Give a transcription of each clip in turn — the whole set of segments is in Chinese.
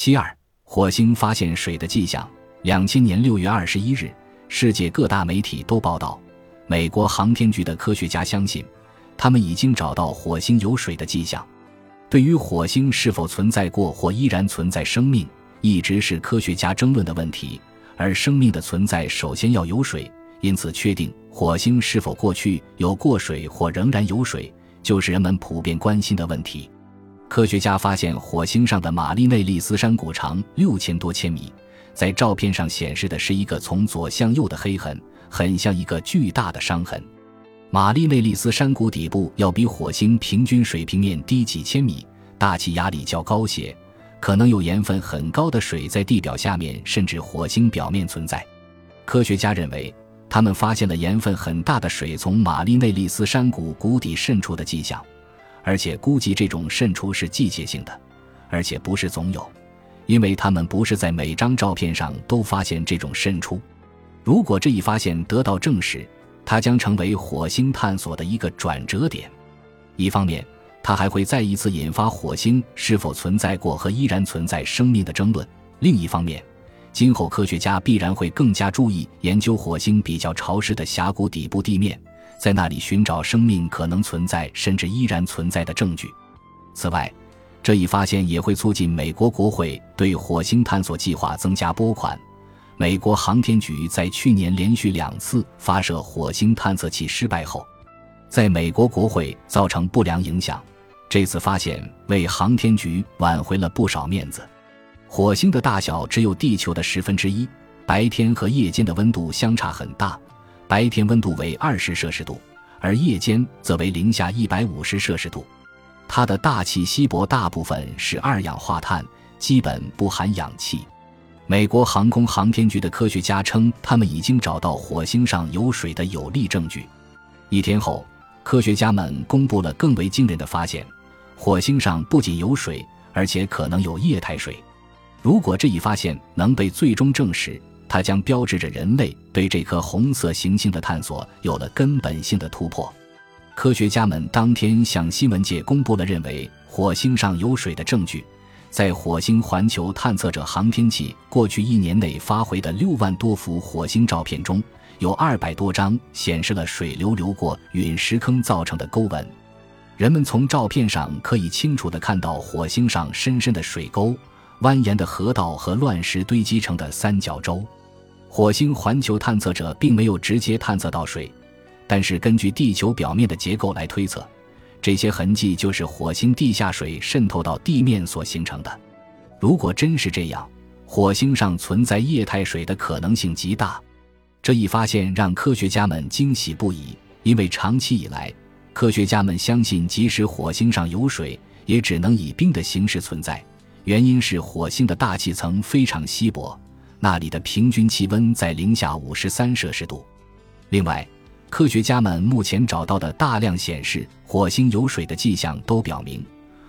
其二，火星发现水的迹象。两千年六月二十一日，世界各大媒体都报道，美国航天局的科学家相信，他们已经找到火星有水的迹象。对于火星是否存在过或依然存在生命，一直是科学家争论的问题。而生命的存在首先要有水，因此确定火星是否过去有过水或仍然有水，就是人们普遍关心的问题。科学家发现火星上的玛丽内利斯山谷长六千多千米，在照片上显示的是一个从左向右的黑痕，很像一个巨大的伤痕。玛丽内利斯山谷底部要比火星平均水平面低几千米，大气压力较高些。可能有盐分很高的水在地表下面，甚至火星表面存在。科学家认为，他们发现了盐分很大的水从玛丽内利斯山谷谷底渗出的迹象，而且估计这种渗出是季节性的，而且不是总有，因为他们不是在每张照片上都发现这种渗出。如果这一发现得到证实，它将成为火星探索的一个转折点。一方面，它还会再一次引发火星是否存在过和依然存在生命的争论。另一方面，今后科学家必然会更加注意研究火星比较潮湿的峡谷底部地面，在那里寻找生命可能存在甚至依然存在的证据。此外，这一发现也会促进美国国会对火星探索计划增加拨款。美国航天局在去年连续两次发射火星探测器失败后，在美国国会造成不良影响。这次发现为航天局挽回了不少面子。火星的大小只有地球的十分之一，白天和夜间的温度相差很大，白天温度为二十摄氏度，而夜间则为零下一百五十摄氏度。它的大气稀薄，大部分是二氧化碳，基本不含氧气。美国航空航天局的科学家称，他们已经找到火星上有水的有力证据。一天后，科学家们公布了更为惊人的发现。火星上不仅有水，而且可能有液态水。如果这一发现能被最终证实，它将标志着人类对这颗红色行星的探索有了根本性的突破。科学家们当天向新闻界公布了认为火星上有水的证据。在火星环球探测者航天器过去一年内发回的六万多幅火星照片中，有二百多张显示了水流流过陨石坑造成的沟纹。人们从照片上可以清楚地看到火星上深深的水沟、蜿蜒的河道和乱石堆积成的三角洲。火星环球探测者并没有直接探测到水，但是根据地球表面的结构来推测，这些痕迹就是火星地下水渗透到地面所形成的。如果真是这样，火星上存在液态水的可能性极大。这一发现让科学家们惊喜不已，因为长期以来。科学家们相信，即使火星上有水，也只能以冰的形式存在。原因是火星的大气层非常稀薄，那里的平均气温在零下五十三摄氏度。另外，科学家们目前找到的大量显示火星有水的迹象都表明，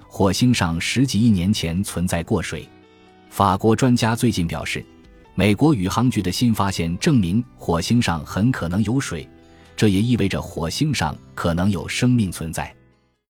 火星上十几亿年前存在过水。法国专家最近表示，美国宇航局的新发现证明火星上很可能有水。这也意味着火星上可能有生命存在。